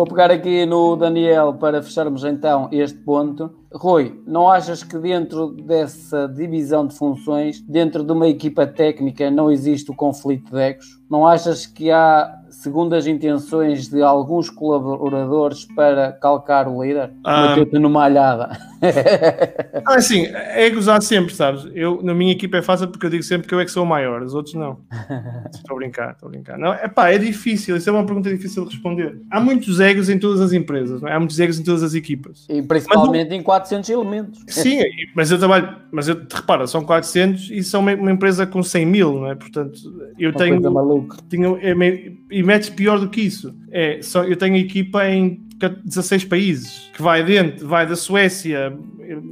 Vou pegar aqui no Daniel para fecharmos então este ponto. Rui, não achas que dentro dessa divisão de funções, dentro de uma equipa técnica, não existe o conflito de egos? Não achas que há segundas intenções de alguns colaboradores para calcar o líder? Ah. Meteu-te numa alhada. Ah, assim, egos há sempre, sabes? Eu, na minha equipa é fácil porque eu digo sempre que eu é que sou o maior, os outros não. Estou a brincar, estou a brincar. Não, é pá, é difícil, isso é uma pergunta difícil de responder. Há muitos egos em todas as empresas, é? há muitos egos em todas as equipas. E principalmente em 400 elementos. Sim, mas eu trabalho, mas eu te repara, são 400 e são uma, uma empresa com 100 mil, não é? Portanto, eu Uma tenho. coisa maluca. tenho é meio- e metes pior do que isso. É, só, eu tenho equipa em 16 países, que vai dentro, vai da Suécia,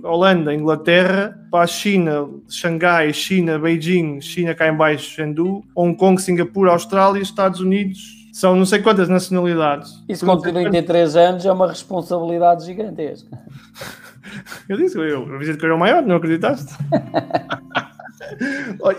Holanda, Inglaterra, para a China, Xangai, China, Beijing, China cá em baixo, Chengdu, Hong Kong, Singapura, Austrália, Estados Unidos. São não sei quantas nacionalidades. Isso com 33 anos é uma responsabilidade gigantesca. Eu disse, eu, avisei que era o maior, não acreditaste?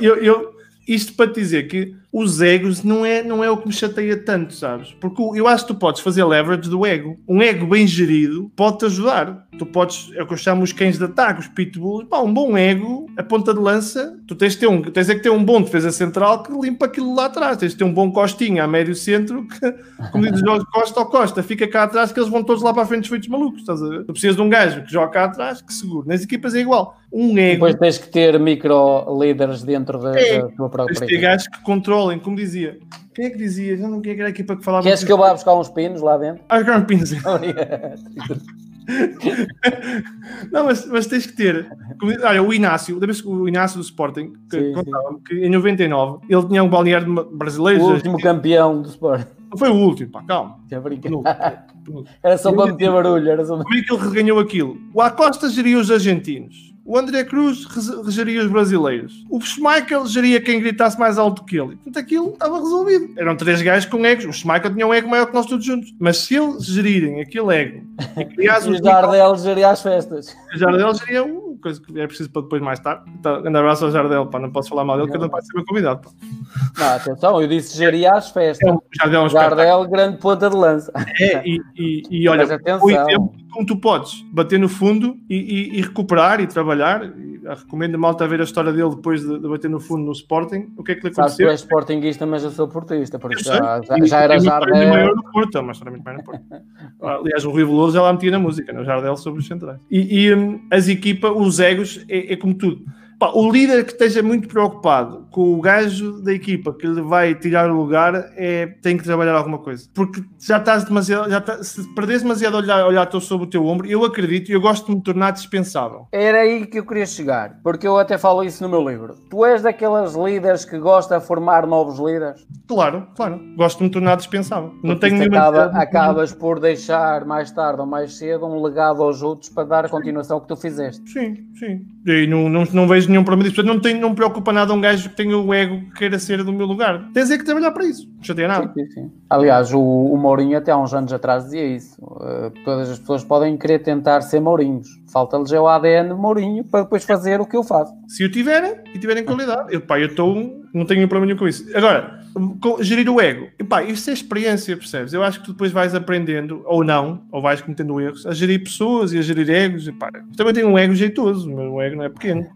Eu, eu- isto para te dizer que os egos não é, não é o que me chateia tanto, sabes? Porque eu acho que tu podes fazer leverage do ego. Um ego bem gerido pode-te ajudar. Tu podes, é o que eu chamo os cães de ataque, os pitbulls. Pá, um bom ego, a ponta de lança, tu tens de ter um, tens é que ter um bom defesa central que limpa aquilo lá atrás. Tens de ter um bom costinha a médio centro que, como diz o Jorge Costa ou Costa, fica cá atrás que eles vão todos lá para a frente feitos malucos, estás a ver? Tu precisas de um gajo que joga cá atrás, que segura. Nas equipas é igual. Um ego, Depois tens que ter micro-líderes dentro da, É, da tua própria tens de ter gajos que como dizia. Quem é que dizia? Já não quem é que era a equipa que falava. Queres que eu vá buscar uns pinos lá dentro? Ah, Graham Pins. Não, mas, mas tens que ter. Olha, o Inácio, lembras-te que o Inácio do Sporting, que Sim, contava que em 99 ele tinha um balneário brasileiro. O último campeão do Sport. Não foi o último, pá, calma. Brincar. Penúltimo, penúltimo. Era só para meter barulho. Era só... Como é que ele reganhou aquilo? O Acosta geria os argentinos. O André Cruz re- geria os brasileiros. O Schmeichel geria quem gritasse mais alto que ele. Portanto, aquilo estava resolvido. Eram três gajos com egos. O Schmeichel tinha um ego maior que nós todos juntos. Mas se eles gerirem aquele ego e E os Jardel geria as festas. o Jardel geria uma coisa que é preciso para depois mais tarde. Então, grande abraço ao Jardel, pá. Não posso falar mal dele, que ele não vai ser meu convidado. Pá. Não, atenção, eu disse geria as festas. É o Jardel é um. Jardel, grande ponta de lança. É, e, e, e olha, Mas atenção. Como tu podes bater no fundo e, e- e recuperar e trabalhar. E, ah, recomendo a malta a ver a história dele depois de, de bater no fundo no Sporting. O que é que lhe Sabes que tu aconteceu? és sportinguista, mas eu sou portista, por Eu isso sei. já, já, já era Jardel. maior no Porto, uma história muito maior no Porto. Aliás, o Rui Veloso já lá metia na música, no Jardel sobre os centrais. E, e, hum, as equipas, os egos, é, é como tudo. Pá, o líder que esteja muito preocupado com o gajo da equipa que lhe vai tirar o lugar é, tem que trabalhar alguma coisa. Porque já estás demasiado, já tá- se perdes demasiado a olhar, olhar teu- sobre o teu ombro, eu acredito e eu gosto de me tornar dispensável. Era aí que eu queria chegar, porque eu até falo isso no meu livro. Tu és daquelas líderes que gosta de formar novos líderes? Claro, claro. Gosto de me tornar dispensável. Não Porque tenho isso nenhuma acaba, acabas por deixar mais tarde ou mais cedo um legado aos outros para dar a continuação ao que tu fizeste. Sim, sim. E não, não, não vejo nenhum problema disso. Portanto, não, tenho, não me preocupa nada um gajo que tenha o ego que queira ser do meu lugar. Tens é que trabalhar para isso. Não chateia nada. Sim, sim, sim. Aliás, o, o Mourinho até há uns anos atrás dizia isso. Uh, todas as pessoas podem querer tentar ser Mourinhos. Falta-lhes é o ADN Mourinho para depois fazer o que eu faço. Se o tiverem e tiverem qualidade, eu, pá, eu estou. Não tenho problema nenhum com isso. Agora, com- gerir o ego. E, pá, isso é experiência, percebes? Eu acho que tu depois vais aprendendo, ou não, ou vais cometendo erros, a gerir pessoas e a gerir egos. E, pá, também tenho um ego jeitoso, o meu ego não é pequeno.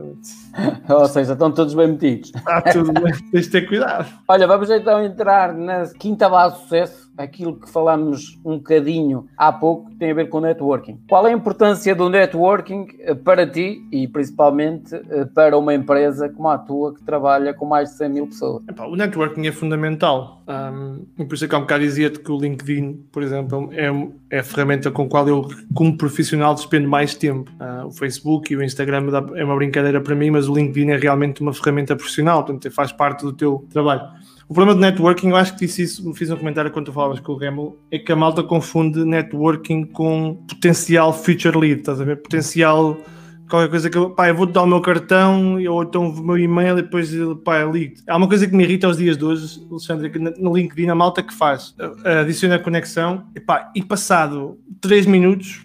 Ou seja, estão todos bem metidos. Está tudo bem, tens de ter cuidado. Olha, vamos então entrar na quinta base de sucesso, aquilo que falámos um bocadinho há pouco, que tem a ver com networking. Qual é a importância do networking eh, para ti e principalmente eh, para uma empresa como a tua que trabalha com mais de 100 mil pessoas? Epá, o networking é fundamental. Um, por isso é que há um bocado dizia-te que o LinkedIn, por exemplo, é, é a ferramenta com a qual eu, como profissional, despendo mais tempo. Ah, o Facebook e o Instagram é uma brincadeira para mim, mas o LinkedIn é realmente uma ferramenta profissional, portanto, faz parte do teu trabalho. O problema do networking, eu acho que disse isso, fiz um comentário quando tu falavas com o Remo, é que a malta confunde networking com potencial future lead, estás a ver? Potencial qualquer coisa que eu, pá, eu vou-te dar o meu cartão ou então o meu e-mail e depois pá, ligo. Há uma coisa que me irrita aos dias de hoje, Alexandre, que no LinkedIn a malta que faz, adiciona a conexão e, pá, e passado 3 minutos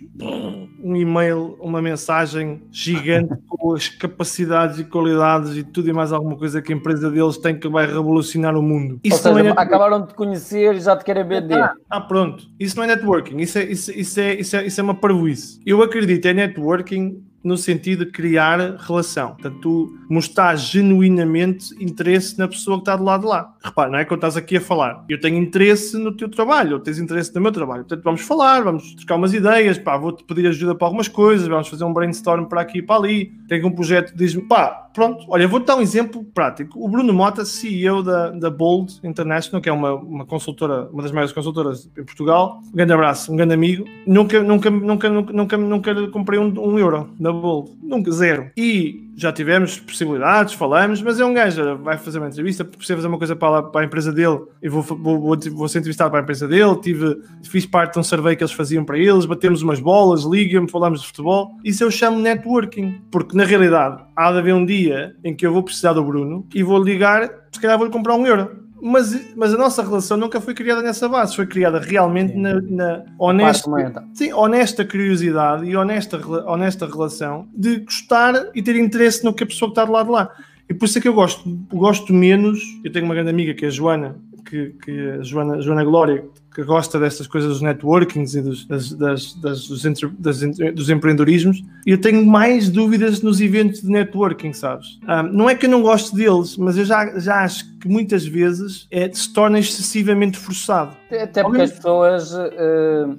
um e-mail, uma mensagem gigante com as capacidades e qualidades e tudo e mais alguma coisa que a empresa deles tem que vai revolucionar o mundo. Isso Ou seja, é acabaram de conhecer e já te querem vender. Ah, ah, pronto. Isso não é networking, isso é, isso, isso é, isso é, isso é uma parvoíce. Eu acredito em networking no sentido de criar relação. Portanto, tu mostrar genuinamente interesse na pessoa que está do lado de lá. Repara, não é eu estás aqui a falar. Eu tenho interesse no teu trabalho, ou tens interesse no meu trabalho. Portanto, vamos falar, vamos trocar umas ideias, pá, vou-te pedir ajuda para algumas coisas, vamos fazer um brainstorm para aqui e para ali. Tenho um projeto, diz-me, pá, pronto, olha, vou-te dar um exemplo prático. O Bruno Mota, CEO da, da Bold International, que é uma, uma consultora, uma das maiores consultoras em Portugal, um grande abraço, um grande amigo, nunca, nunca, nunca, nunca, nunca, nunca comprei um, um euro Bold, nunca, zero. E já tivemos possibilidades, falamos, mas é um gajo, vai fazer uma entrevista, precisa fazer uma coisa para, para a empresa dele, e vou, vou, vou, vou, ser entrevistado para a empresa dele, tive, fiz parte de um survey que eles faziam para eles, batemos umas bolas, ligam-me, falamos de futebol. Isso eu chamo networking, porque na realidade há de haver um dia em que eu vou precisar do Bruno e vou ligar, se calhar vou-lhe comprar um euro mas, mas a nossa relação nunca foi criada nessa base, foi criada realmente na, na honesta, sim, honesta curiosidade e honesta, honesta relação de gostar e ter interesse no que a pessoa que está do lado de lá. E por isso é que eu gosto, gosto menos. Eu tenho uma grande amiga que é a Joana, que, que a Joana, Joana Glória, que gosta dessas coisas dos networkings e dos, das, das, das, dos, entre, das, dos empreendedorismos, eu tenho mais dúvidas nos eventos de networking, sabes? Um, não é que eu não gosto deles, mas eu já, já acho que muitas vezes é, se torna excessivamente forçado. Até porque as pessoas uh,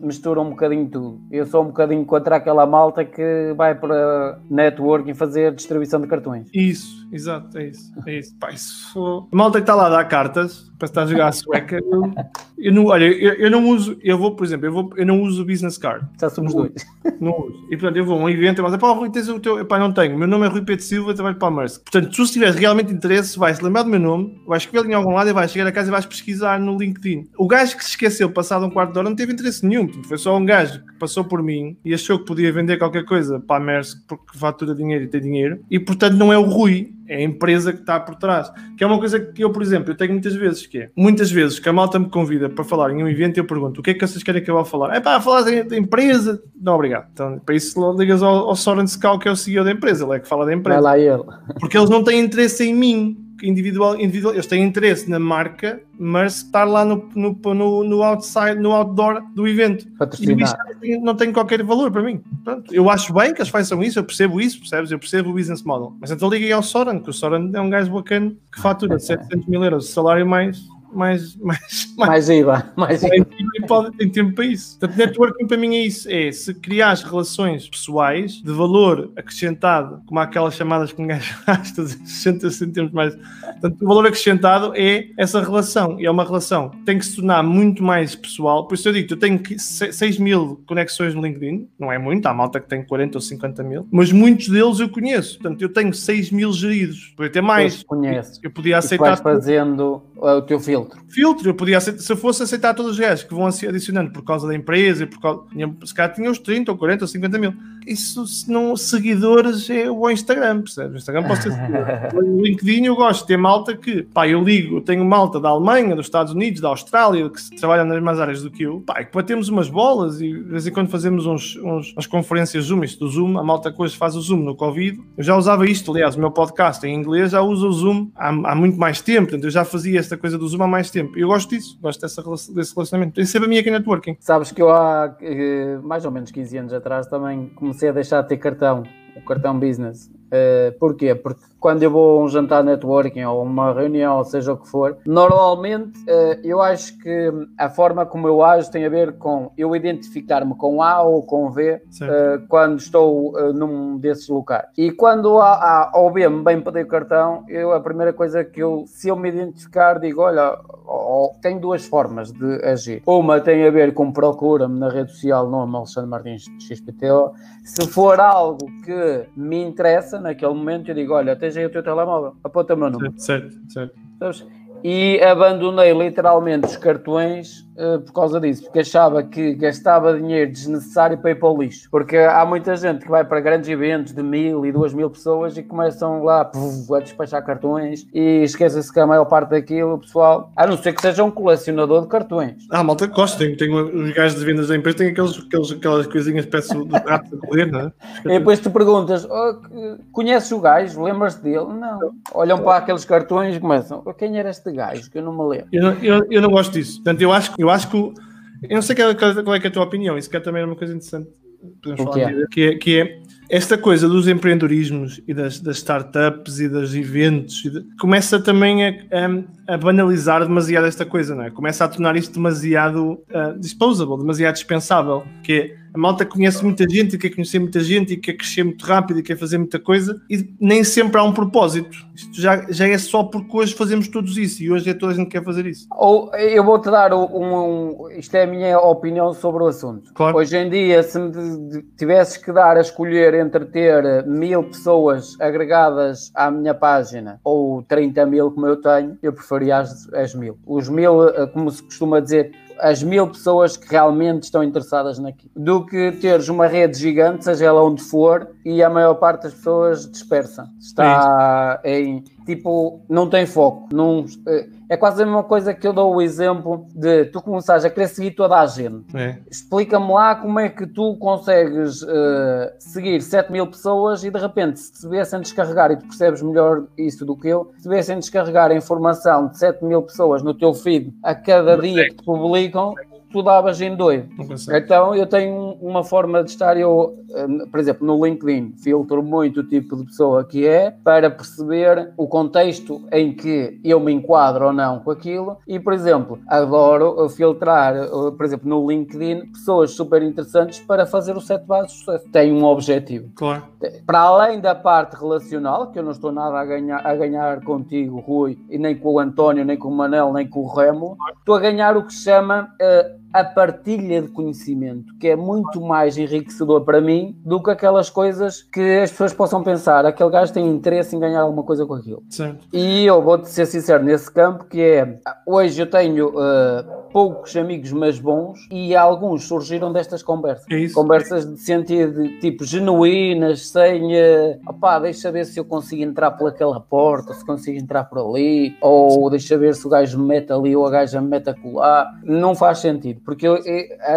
misturam um bocadinho tudo. Eu sou um bocadinho contra aquela malta que vai para networking fazer distribuição de cartões. Isso, exato, é isso. É isso. Pá, isso... A malta que está lá a dar cartas para estar a jogar a sueca, eu, eu não, olha, eu, eu, não uso, eu vou, por exemplo, eu, vou, eu não uso o business card. Já somos dois. Não uso. E portanto, eu vou a um evento e vou dizer, pá, Rui, tens o teu. Pá, não tenho. Meu nome é Rui Pedro Silva, trabalho para a Mersk. Portanto, se tu tiveres realmente interesse, vais lembrar do meu nome, vais escrever em algum lado e vais chegar a casa e vais pesquisar no LinkedIn. O gajo que se esqueceu passado um quarto de hora não teve interesse nenhum. Foi só um gajo que passou por mim e achou que podia vender qualquer coisa para a Mersk porque fatura dinheiro e tem dinheiro. E portanto, não é o Rui é a empresa que está por trás. Que é uma coisa que eu, por exemplo, eu tenho muitas vezes, que é, muitas vezes que a malta me convida para falar em um evento, eu pergunto, o que é que vocês querem que eu vá falar? É para falar da empresa? Não, obrigado. Então, para isso ligas ao, ao Soren Skal, que é o CEO da empresa, ele é que fala da empresa. Vai lá ele. Porque eles não têm interesse em mim individual, individual, eles têm interesse na marca, mas estar lá no, no, no, no outside, no outdoor do evento. E não tem qualquer valor para mim. Eu acho bem que eles façam isso, eu percebo isso, percebes? Eu percebo o business model. Mas então liguei ao Soran, que o Soran é um gajo bacana que fatura 700 mil euros de salário mais mais, mais, mais, IVA. Mais IVA. E pode, tem tempo para isso. Portanto, networking para mim é isso: é se criar relações pessoais de valor acrescentado, como aquelas chamadas que gajo faz, 60 centímetros mais. Portanto, o valor acrescentado é essa relação. E é uma relação que tem que se tornar muito mais pessoal. Por isso eu digo: eu tenho 6 mil conexões no LinkedIn, não é muito, há malta que tem 40 ou 50 mil, mas muitos deles eu conheço. Portanto, eu tenho 6 mil geridos. Podia ter mais. Conheço. Eu podia aceitar. E fazendo o teu filtro. Filtro, eu podia aceitar, se eu fosse aceitar todos os gajos que vão adicionando por causa da empresa, por causa, se calhar tinha os 30 ou 40 ou 50 mil. Isso, se não seguidores, é o Instagram, percebes? O Instagram pode ser O LinkedIn eu gosto de ter malta que, pá, eu ligo, eu tenho malta da Alemanha, dos Estados Unidos, da Austrália, que trabalham nas mesmas áreas do que eu, pá, que batemos umas bolas e de vez em quando fazemos uns, uns, umas conferências Zoom, isto do Zoom, a malta hoje faz o Zoom no Covid. Eu já usava isto, aliás, o meu podcast em inglês já usa o Zoom há, há muito mais tempo, portanto, eu já fazia esta coisa do Zoom há mais tempo. Eu gosto disso, gosto dessa, desse relacionamento. Tem sempre a minha aqui networking. Sabes que eu há eh, mais ou menos 15 anos atrás também comecei a deixar de ter cartão, o cartão business. Uh, porquê? Porque quando eu vou a um jantar networking ou uma reunião, ou seja o que for, normalmente uh, eu acho que a forma como eu ajo tem a ver com eu identificar-me com A ou com V uh, quando estou num desses locais. E quando A, A ou B me bem pedir cartão, eu, a primeira coisa que eu, se eu me identificar, digo: olha, oh, tem duas formas de agir. Uma tem a ver com procura-me na rede social, nome Alexandre Martins XPTO. Se for algo que me interessa naquele momento, eu digo: olha, tens aí o teu telemóvel, aponta o meu número. Certo, certo. Sabes? E abandonei literalmente os cartões uh, por causa disso, porque achava que gastava dinheiro desnecessário para ir para o lixo. Porque há muita gente que vai para grandes eventos de mil e duas mil pessoas e começam lá puf, a despachar cartões e esquecem-se que a maior parte daquilo, pessoal, a não ser que seja um colecionador de cartões. Ah, malta gosta, tem, tem os gajos de vendas da empresa, tem aqueles, aqueles, aquelas coisinhas peço do rato a correr, não é? E depois tu perguntas, oh, conheces o gajo? Lembras-te dele? Não. Olham para aqueles cartões e começam, oh, quem era este gajo? Que eu não me lembro. Eu não, eu, eu não gosto disso. Portanto, eu acho, eu acho que. Eu não sei qual, qual é, que é a tua opinião, isso que é também uma coisa interessante. Podemos falar que é? Que, é, que é esta coisa dos empreendedorismos e das, das startups e dos eventos de, começa também a, a, a, banalizar demasiado esta coisa, não é? Começa a tornar isto demasiado uh, disposable, demasiado dispensável, que é a malta conhece muita gente e quer conhecer muita gente e quer crescer muito rápido e quer fazer muita coisa e nem sempre há um propósito. Isto já, já é só porque hoje fazemos todos isso e hoje é toda a gente que quer fazer isso. Ou eu vou-te dar um, um, Isto é a minha opinião sobre o assunto. Claro. Hoje em dia, se me tivesses que dar a escolher entre ter mil pessoas agregadas à minha página ou 30 mil como eu tenho, eu preferia as, as mil. Os mil, eh, como se costuma dizer, as mil pessoas que realmente estão interessadas naquilo, do que teres uma rede gigante, seja ela onde for, e a maior parte das pessoas dispersa. Está é em tipo, não tem foco. Não, eh, é quase a mesma coisa que eu dou o exemplo de tu começares a querer seguir toda a gente. É. Explica-me lá como é que tu consegues uh, seguir 7 mil pessoas e de repente, se te viessem descarregar, e tu percebes melhor isso do que eu, se viessem descarregar a informação de 7 mil pessoas no teu feed a cada dia que te publicam, tu davas em doido. Então eu tenho uma forma de estar, eu, eh, por exemplo, no LinkedIn, filtro muito o tipo de pessoa que é para perceber o contexto em que eu me enquadro ou não com aquilo. E, por exemplo, adoro filtrar, eh, por exemplo, no LinkedIn, pessoas super interessantes para fazer o set base de sucesso. Tem um objetivo. Claro. Para além da parte relacional, que eu não estou nada a ganhar, a ganhar contigo, Rui, e nem com o António, nem com o Manel, nem com o Remo, estou a ganhar o que se chama uh, a partilha de conhecimento, que é muito mais enriquecedor para mim do que aquelas coisas que as pessoas possam pensar. Aquele gajo tem interesse em ganhar alguma coisa com aquilo. Certo. E eu vou-te ser sincero nesse campo, que é hoje eu tenho uh, poucos amigos, mas bons, e alguns surgiram destas conversas. É conversas de sentido tipo genuínas, sem uh, opá, deixa ver se eu consigo entrar por aquela porta, se consigo entrar por ali, ou deixa ver se o gajo me mete ali ou a gaja me mete a colar. Não faz sentido porque, eu,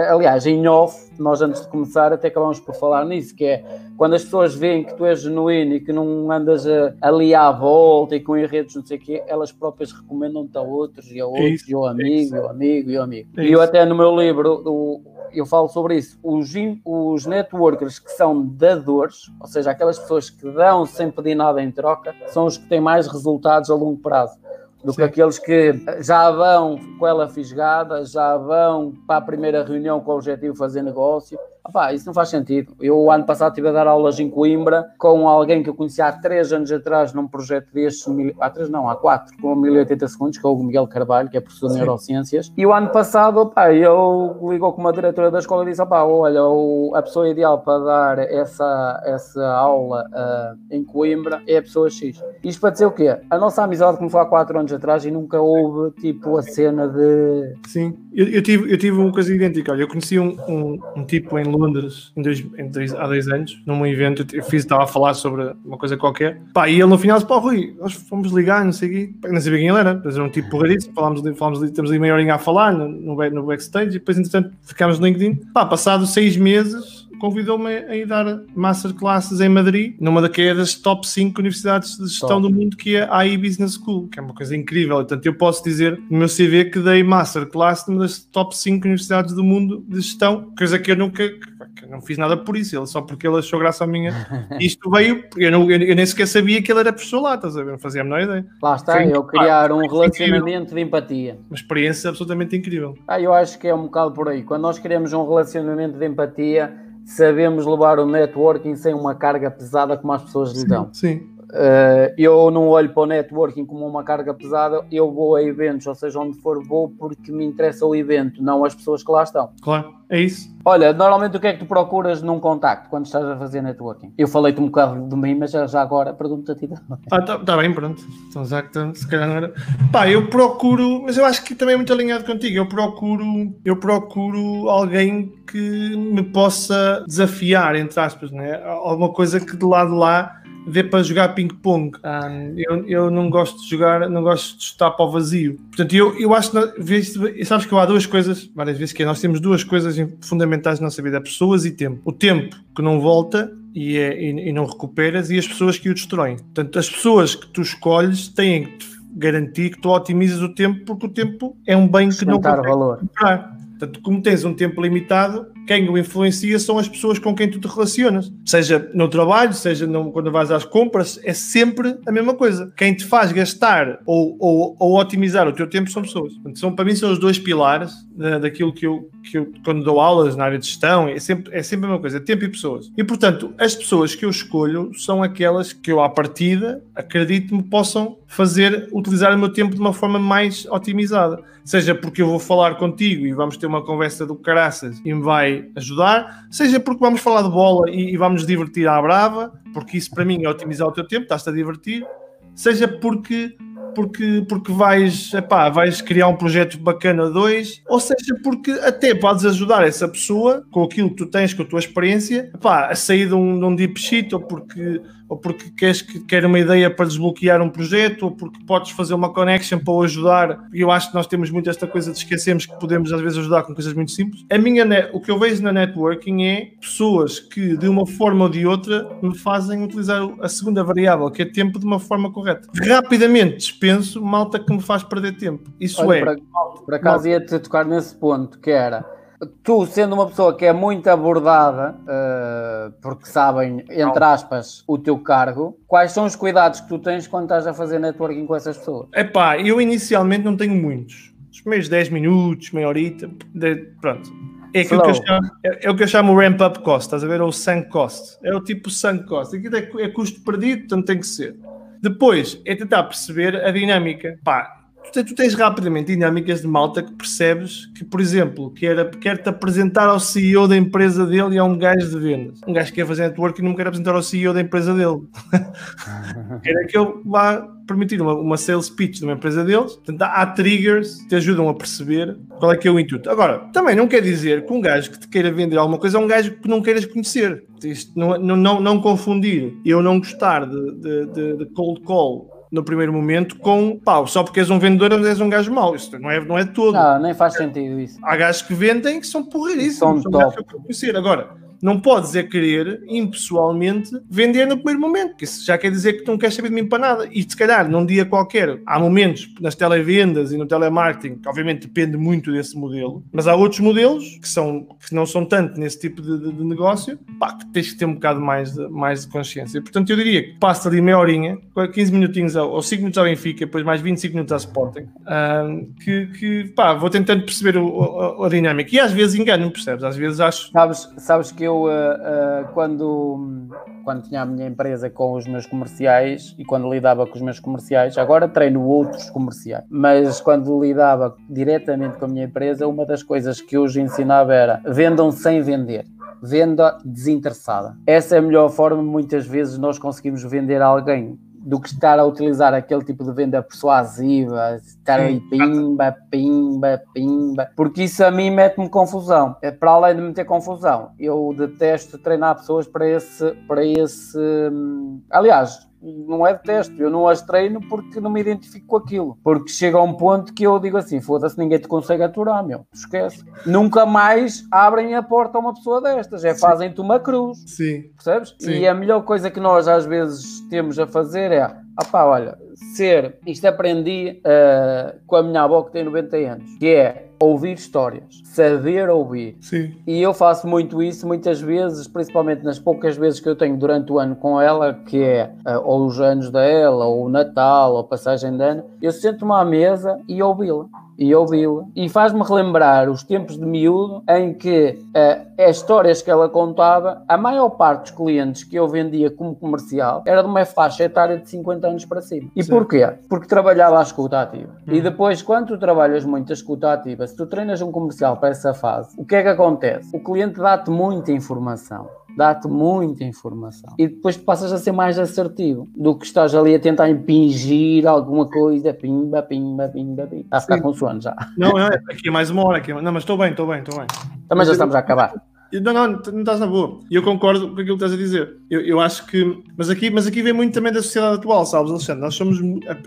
aliás, em off, nós antes de começar até acabamos por falar nisso, que é quando as pessoas veem que tu és genuíno e que não andas a, ali à volta e com enredos, não sei o quê, elas próprias recomendam-te a outros e a outros, é isso, e ao amigo, é e ao amigo, e ao amigo. É e eu até no meu livro, o, eu falo sobre isso. Os, os networkers que são dadores, ou seja, aquelas pessoas que dão sem pedir nada em troca, são os que têm mais resultados a longo prazo do Sim. que aqueles que já vão com ela fisgada, já vão para a primeira reunião com o objetivo de fazer negócio Opa, isso não faz sentido. Eu, ano passado, estive a dar aulas em Coimbra com alguém que eu conhecia há três anos atrás num projeto destes, há três não, há quatro, com 1080 segundos, que é o Miguel Carvalho, que é professor de Neurociências. E o ano passado, opa, eu ligou com uma diretora da escola e disse: opa, olha, o, a pessoa ideal para dar essa, essa aula uh, em Coimbra é a pessoa X. Isto para dizer o quê? A nossa amizade começou há quatro anos atrás e nunca houve tipo a cena de. Sim, eu, eu tive, eu tive uma coisa idêntica. Eu conheci um, um, um tipo em Londres em dois, em dois, há dois anos, num evento, eu fiz, estava a falar sobre uma coisa qualquer. Pá, e ele no final disse: pá, Rui, nós fomos ligar, não sei o. Não sabia quem ele era, mas era um tipo porradíssimo. Falámos, falámos estamos ali meia horinha a falar no, no backstage e depois, entretanto, ficámos no LinkedIn. Pá, passado seis meses convidou-me a ir dar masterclasses em Madrid, numa daquelas top 5 universidades de gestão top. do mundo, que é a Business School, que é uma coisa incrível. Portanto, eu posso dizer no meu CV que dei masterclass numa das top 5 universidades do mundo de gestão, coisa que eu nunca que eu não fiz nada por isso, ele, só porque ele achou graça a minha. Isto veio, eu, não, eu, nem sequer sabia que ele era professor lá, estás a ver? Não fazia a menor ideia. Lá está, Foi, eu criar um relacionamento incrível. de empatia. Uma experiência absolutamente incrível. Ah, eu acho que é um bocado por aí. Quando nós queremos um relacionamento de empatia sabemos levar o networking sem uma carga pesada como as pessoas lhe dão. Sim. Uh, eu não olho para o networking como uma carga pesada, eu vou a eventos, ou seja, onde for, vou porque me interessa o evento, não as pessoas que lá estão. Claro, é isso. Olha, normalmente o que é que tu procuras num contacto quando estás a fazer networking? Eu falei-te um bocado de mim, mas já, já agora pergunto a ti também. Ah, tá, tá, bem, pronto. Então, já que se calhar não era. Pá, eu procuro, mas eu acho que também é muito alinhado contigo. Eu procuro, eu procuro alguém que me possa desafiar, entre aspas, né? Alguma coisa que de lado lá dê para jogar ping-pong. Um, eu, eu não gosto de jogar, não gosto de estar para o vazio. Portanto, eu, eu acho que sabes que há duas coisas, várias vezes, que é, nós temos duas coisas fundamentais na nossa vida: pessoas e tempo. O tempo que não volta e, é, e, e não recuperas, e as pessoas que o destroem. Portanto, as pessoas que tu escolhes têm que garantir que tu otimizas o tempo, porque o tempo é um bem que não consegues valor. comprar. Portanto, como tens um tempo limitado, quem o influencia são as pessoas com quem tu te relacionas. Seja no trabalho, seja no, quando vais às compras, é sempre a mesma coisa. Quem te faz gastar ou, ou, ou otimizar o teu tempo são pessoas. Portanto, são, para mim são os dois pilares da, daquilo que eu, que eu, quando dou aulas na área de gestão, é sempre, é sempre a mesma coisa, tempo e pessoas. E, portanto, as pessoas que eu escolho são aquelas que eu, à partida, acredito-me, possam fazer, utilizar o meu tempo de uma forma mais otimizada. Seja porque eu vou falar contigo e vamos ter uma conversa do caraças e me vai ajudar, seja porque vamos falar de bola e, e vamos divertir à brava, porque isso para mim é otimizar o teu tempo, estás-te a divertir, seja porque porque, porque vais, epá, vais criar um projeto bacana dois, ou seja, porque até podes ajudar essa pessoa com aquilo que tu tens, com a tua experiência, epá, a sair de um, de um deep shit, ou porque ou porque queres que quer uma ideia para desbloquear um projeto, ou porque podes fazer uma connection para o ajudar. E eu acho que nós temos muito esta coisa de esquecermos que podemos às vezes ajudar com coisas muito simples. A minha o que eu vejo na networking é pessoas que de uma forma ou de outra me fazem utilizar a segunda variável, que é tempo, de uma forma correta. Rapidamente dispenso malta que me faz perder tempo. Isso Olha, é. Por, por acaso ia-te tocar nesse ponto, que era tu sendo uma pessoa que é muito abordada, uh, porque sabem, entre aspas, o teu cargo, quais são os cuidados que tu tens quando estás a fazer networking com essas pessoas? É pá, eu inicialmente não tenho muitos. Os primeiros 10 minutos, meia horita, de, pronto. É, que eu chamo, é, é, o que eu chamo o ramp-up cost, estás a ver? Ou o sunk cost. É o tipo sunk cost. Aquilo é, é custo perdido, portanto tem que ser. Depois é tentar perceber a dinâmica. Pá, tu, tu tens rapidamente dinâmicas de malta que percebes que, por exemplo, quer, quer te apresentar ao CEO da empresa dele e a um gajo de vendas. Um gajo que quer fazer network e não quer apresentar ao CEO da empresa dele. quer que ele vá permitir uma, uma sales pitch de uma empresa deles. Portanto, há triggers que te ajudam a perceber qual é que é o intuito. Agora, também não quer dizer que um gajo que te queira vender alguma coisa é um gajo que não queiras conhecer. Isto não, não, não, não confundir eu não gostar de, de, de, de cold call no primeiro momento com pau, só porque és um vendedor és um gajo mau. Isso não é, não é todo. Não, nem faz sentido isso. Há gajos que vendem que são porreiríssimos. São, são top. Que eu conhecer. Agora, não podes é querer, impessoalmente, vender no primeiro momento, porque isso já quer dizer que tu não queres saber de mim para nada. E se calhar, num dia qualquer, há momentos nas televendas e no telemarketing, que obviamente depende muito desse modelo, mas há outros modelos que, são, que não são tanto nesse tipo de, de, de negócio, pá, que tens que ter um bocado mais de, mais de consciência. Portanto, eu diria que passa ali meia horinha, 15 minutinhos ao, ou 5 minutos ao Benfica, depois mais 25 minutos à Sporting, que, que pá, vou tentando perceber o, a, a, dinâmica. E às vezes engano-me, percebes? Às vezes acho. Sabes, sabes que eu, uh, uh, quando, quando tinha a minha empresa com os meus comerciais e quando lidava com os meus comerciais, agora treino outros comerciais, mas quando lidava diretamente com a minha empresa, uma das coisas que eu os ensinava era vendam sem vender. Venda desinteressada. Essa é a melhor forma, muitas vezes, nós conseguimos vender alguém do que estar a utilizar aquele tipo de venda persuasiva, estar aí pimba, pimba, pimba, porque isso a mim mete-me confusão. É, para além de me ter confusão, eu detesto treinar pessoas para esse, para esse. Hum, aliás, não é de teste, eu não as treino porque não me identifico com aquilo. Porque chega a um ponto que eu digo assim: foda-se, ninguém te consegue aturar, meu, esquece. Nunca mais abrem a porta a uma pessoa destas, é fazem-te uma cruz. Sim. Percebes? Sim. E a melhor coisa que nós às vezes temos a fazer é: ah pá, olha, ser, isto aprendi uh, com a minha avó que tem 90 anos, que é ouvir histórias, saber ouvir. Sim. E eu faço muito isso muitas vezes, principalmente nas poucas vezes que eu tenho durante o ano com ela, que é uh, ou os anos dela, ou o Natal, ou a passagem de ano, eu sento-me à mesa e ouvi-la e ouvi-la. E faz-me relembrar os tempos de miúdo em que uh, as histórias que ela contava, a maior parte dos clientes que eu vendia como comercial era de uma faixa etária de 50 anos para cima. E Sim. porquê? Porque trabalhava a escuta ativa. Hum. E depois, quando tu trabalhas muito a escuta ativa, se tu treinas um comercial para essa fase, o que é que acontece? O cliente dá-te muita informação dá-te muita informação. E depois tu passas a ser mais assertivo do que estás ali a tentar impingir alguma coisa, pimba, pimba, pimba, pimba. Está a ficar com sono já. Não, não, é, aqui é mais uma hora. Aqui, é não, mas estou bem, estou bem, estou bem. Também já estamos a acabar. Não, não, não estás na boa. E eu concordo com aquilo que estás a dizer. Eu, eu acho que. Mas aqui, mas aqui vem muito também da sociedade atual, sabes, Alexandre? Nós somos.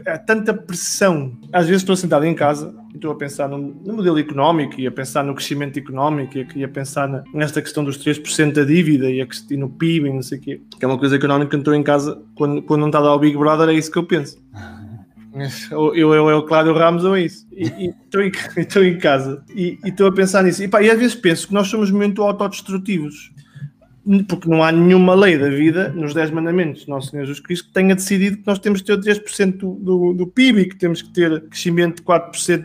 Há tanta pressão. Às vezes estou sentado em casa e estou a pensar no, no, modelo económico e a pensar no crescimento económico e a, e a pensar na, nesta questão dos 3% da dívida e, a, e no PIB e não sei o quê. Que é uma coisa económica que eu estou em casa, quando, quando não está a dar ao Big Brother, é isso que eu penso. Eu, eu, eu, Cláudio Ramos ou é isso. E estou em, em casa e estou a pensar nisso. E, pá, e às vezes penso que nós somos muito autodestrutivos. Porque não há nenhuma lei da vida, nos 10 mandamentos do Nosso Senhor Jesus Cristo, que tenha decidido que nós temos que ter 3% do, do, do PIB e que temos que ter crescimento de 4%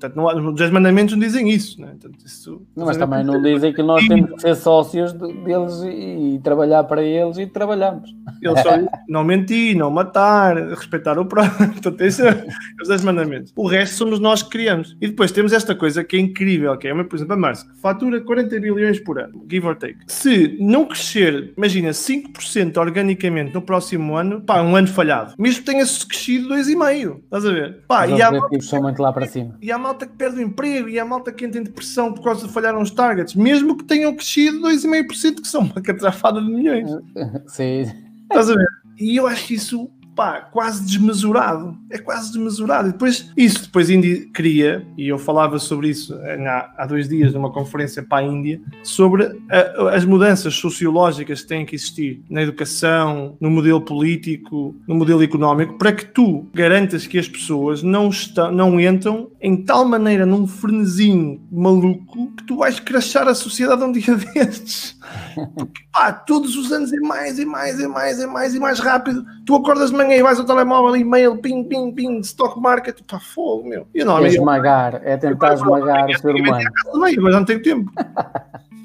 Portanto, não, os 10 mandamentos não dizem isso. Né? Portanto, isso não, mas também não dizem que nós temos que ser sócios deles e, e, trabalhar para eles e trabalhamos. Eles só não mentir, não matar, respeitar o próximo. Portanto, esses são os 10 mandamentos. O resto somos nós que criamos. E depois temos esta coisa que é incrível, que é, por exemplo, a Mars, fatura 40 bilhões por ano, give or take. Se não crescer, imagina, 5% organicamente no próximo ano, pá, um ano falhado. Mesmo tenha-se crescido 2,5%. Estás a ver? Pá, Os e há, são muito lá para cima. E há malta que perde o emprego e a malta que entra em depressão por causa de falhar uns targets, mesmo que tenham crescido 2,5%, que são uma catrafada de milhões. Sim. Estás a ver? E eu acho que isso pá, quase desmesurado. É quase desmesurado. E depois, isso depois Índia cria, e eu falava sobre isso eh, há, há dois dias numa conferência para a Índia, sobre a, as mudanças sociológicas que têm que existir na educação, no modelo político, no modelo económico, para que tu garantas que as pessoas não, estão, não entram em tal maneira num frenesinho maluco que tu vais crachar a sociedade um dia destes. Porque, pá, todos os anos é mais e mais e mais e mais e mais rápido. Tu acordas de manhã e vais ao telemóvel, e-mail, ping, ping, ping, stock market, pá, fogo, meu. E não, é esmagar, é tentar esmagar o ser humano. Mas não tenho tempo.